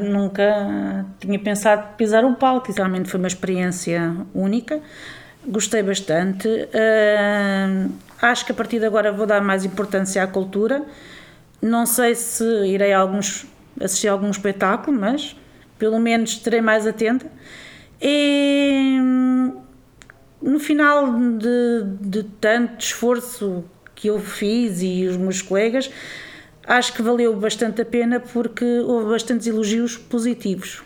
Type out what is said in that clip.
Nunca tinha pensado pisar um palco, realmente foi uma experiência única. Gostei bastante. Uh, acho que a partir de agora vou dar mais importância à cultura. Não sei se irei alguns, assistir a algum espetáculo, mas pelo menos estarei mais atenta. E no final de, de tanto esforço que eu fiz e os meus colegas, acho que valeu bastante a pena porque houve bastantes elogios positivos.